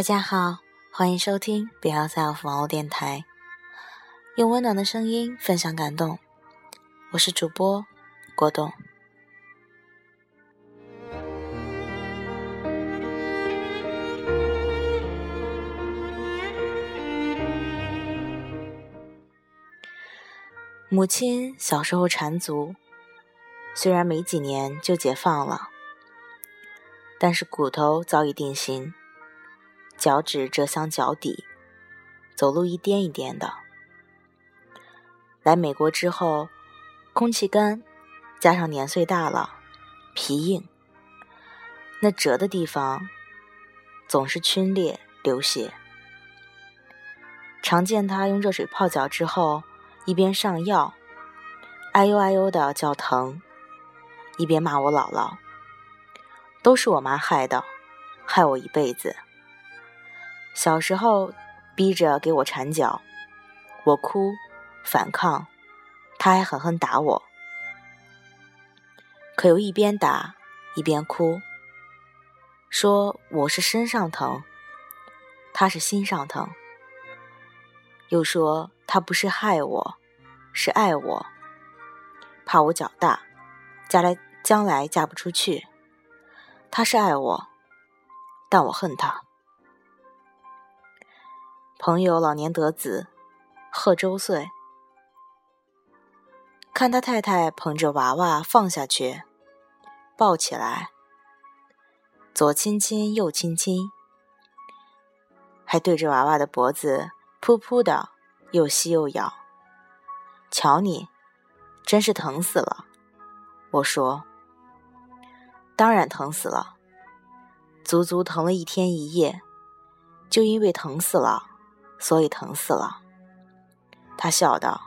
大家好，欢迎收听 Be Yourself 网络电台，用温暖的声音分享感动。我是主播郭栋。母亲小时候缠足，虽然没几年就解放了，但是骨头早已定型。脚趾折向脚底，走路一颠一颠的。来美国之后，空气干，加上年岁大了，皮硬，那折的地方总是皲裂流血。常见他用热水泡脚之后，一边上药，哎呦哎呦的叫疼，一边骂我姥姥：“都是我妈害的，害我一辈子。”小时候，逼着给我缠脚，我哭，反抗，他还狠狠打我。可又一边打一边哭，说我是身上疼，他是心上疼。又说他不是害我，是爱我，怕我脚大，将来将来嫁不出去。他是爱我，但我恨他。朋友老年得子，贺周岁，看他太太捧着娃娃放下去，抱起来，左亲亲右亲亲，还对着娃娃的脖子噗噗的又吸又咬。瞧你，真是疼死了。我说，当然疼死了，足足疼了一天一夜，就因为疼死了。所以疼死了，他笑道，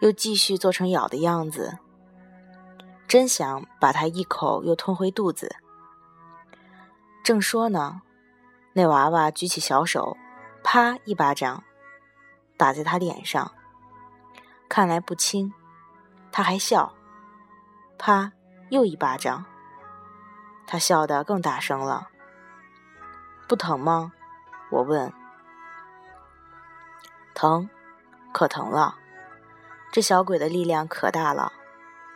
又继续做成咬的样子，真想把他一口又吞回肚子。正说呢，那娃娃举起小手，啪一巴掌打在他脸上，看来不轻，他还笑，啪又一巴掌，他笑得更大声了。不疼吗？我问。疼，可疼了！这小鬼的力量可大了，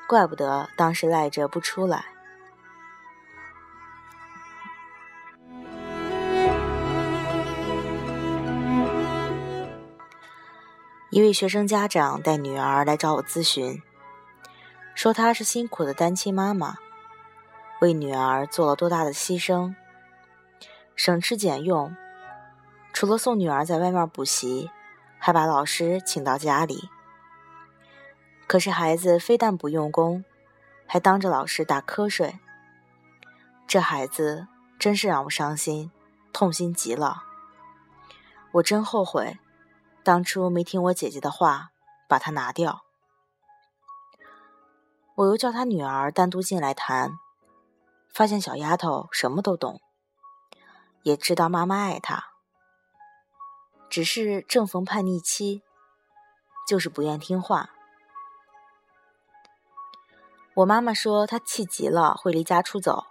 怪不得当时赖着不出来。一位学生家长带女儿来找我咨询，说她是辛苦的单亲妈妈，为女儿做了多大的牺牲，省吃俭用，除了送女儿在外面补习。还把老师请到家里，可是孩子非但不用功，还当着老师打瞌睡。这孩子真是让我伤心，痛心极了。我真后悔，当初没听我姐姐的话，把他拿掉。我又叫他女儿单独进来谈，发现小丫头什么都懂，也知道妈妈爱她。只是正逢叛逆期，就是不愿听话。我妈妈说她气急了会离家出走，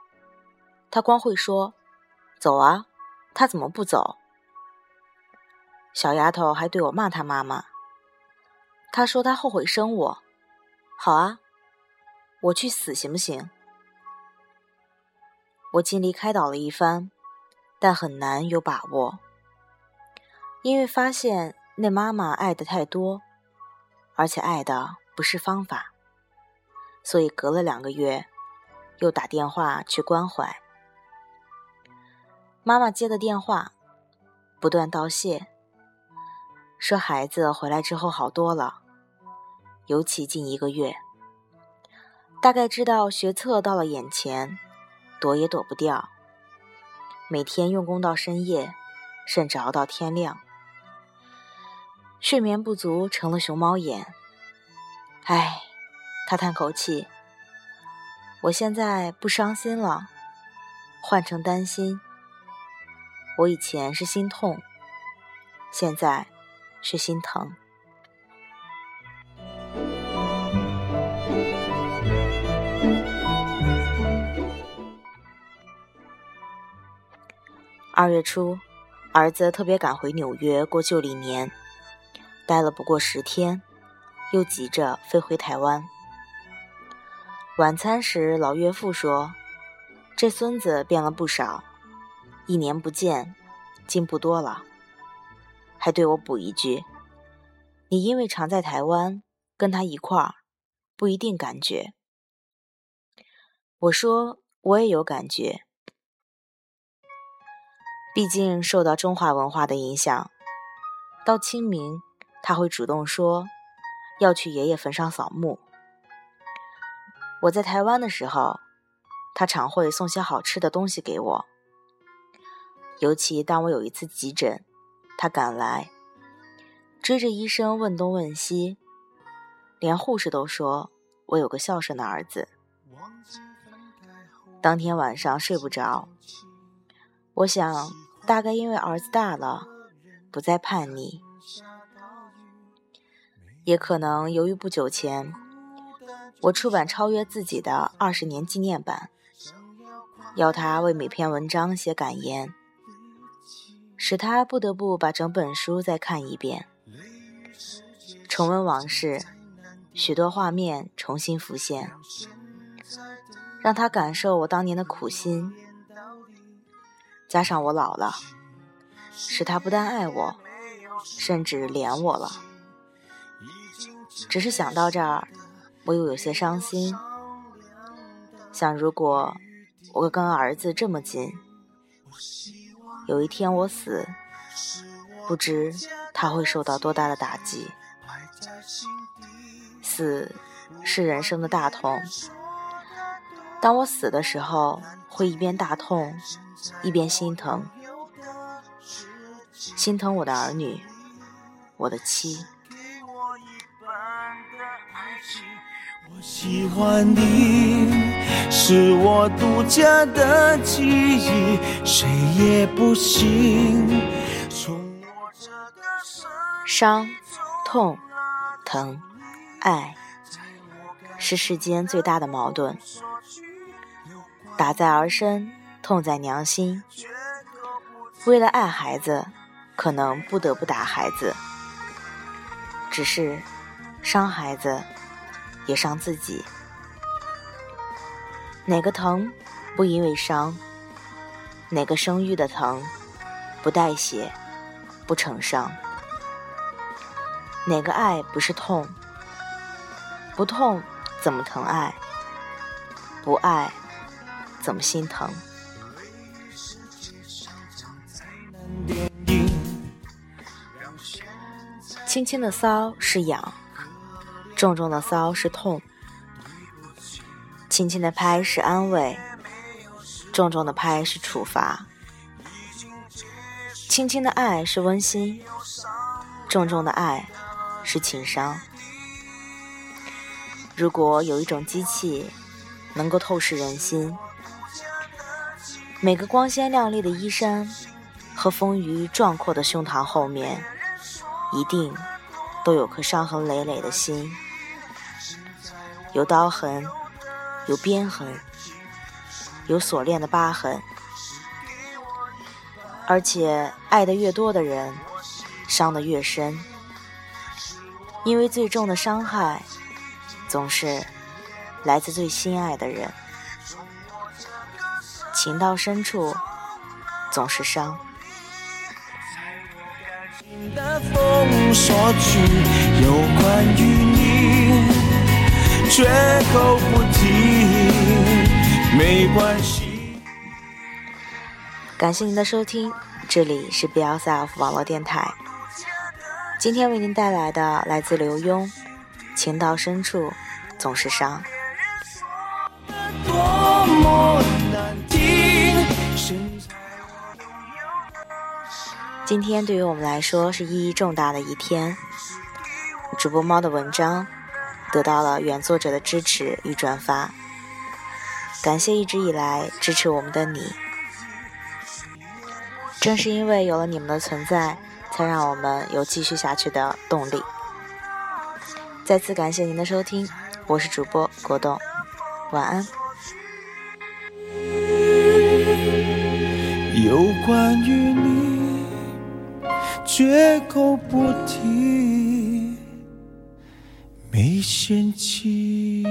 她光会说“走啊”，她怎么不走？小丫头还对我骂她妈妈，她说她后悔生我。好啊，我去死行不行？我尽力开导了一番，但很难有把握。因为发现那妈妈爱的太多，而且爱的不是方法，所以隔了两个月，又打电话去关怀。妈妈接的电话，不断道谢，说孩子回来之后好多了，尤其近一个月，大概知道学测到了眼前，躲也躲不掉，每天用功到深夜，甚至熬到天亮。睡眠不足成了熊猫眼，唉，他叹口气。我现在不伤心了，换成担心。我以前是心痛，现在是心疼。二月初，儿子特别赶回纽约过旧历年，待了不过十天，又急着飞回台湾。晚餐时，老岳父说：“这孙子变了不少，一年不见，进步多了。”还对我补一句：“你因为常在台湾，跟他一块儿，不一定感觉。”我说：“我也有感觉。”毕竟受到中华文化的影响，到清明他会主动说要去爷爷坟上扫墓。我在台湾的时候，他常会送些好吃的东西给我。尤其当我有一次急诊，他赶来，追着医生问东问西，连护士都说我有个孝顺的儿子。当天晚上睡不着。我想，大概因为儿子大了，不再叛逆，也可能由于不久前我出版超越自己的二十年纪念版，要他为每篇文章写感言，使他不得不把整本书再看一遍，重温往事，许多画面重新浮现，让他感受我当年的苦心。加上我老了，使他不但爱我，甚至怜我了。只是想到这儿，我又有些伤心。想如果我跟儿子这么近，有一天我死，不知他会受到多大的打击。死是人生的大痛。当我死的时候，会一边大痛。一边心疼，心疼我的儿女，我的妻。喜欢你，是我独家的记忆，谁也不行。伤、痛、疼、爱，是世间最大的矛盾，打在儿身。痛在娘心，为了爱孩子，可能不得不打孩子。只是伤孩子，也伤自己。哪个疼不因为伤？哪个生育的疼不带血，不成伤？哪个爱不是痛？不痛怎么疼爱？不爱怎么心疼？轻轻的骚是痒，重重的骚是痛；轻轻的拍是安慰，重重的拍是处罚；轻轻的爱是温馨，重重的爱是情伤。如果有一种机器能够透视人心，每个光鲜亮丽的衣衫和丰腴壮阔的胸膛后面。一定都有颗伤痕累累的心，有刀痕，有鞭痕，有锁链的疤痕。而且爱的越多的人，伤的越深，因为最重的伤害，总是来自最心爱的人。情到深处，总是伤。的风说句有关于你，绝口不提，没关系。感谢您的收听，这里是 BLSF 网络电台。今天为您带来的来自刘墉，《情到深处总是伤》。多么今天对于我们来说是意义重大的一天。主播猫的文章得到了原作者的支持与转发，感谢一直以来支持我们的你。正是因为有了你们的存在，才让我们有继续下去的动力。再次感谢您的收听，我是主播果冻，晚安。有关于你，绝口不提没嫌弃。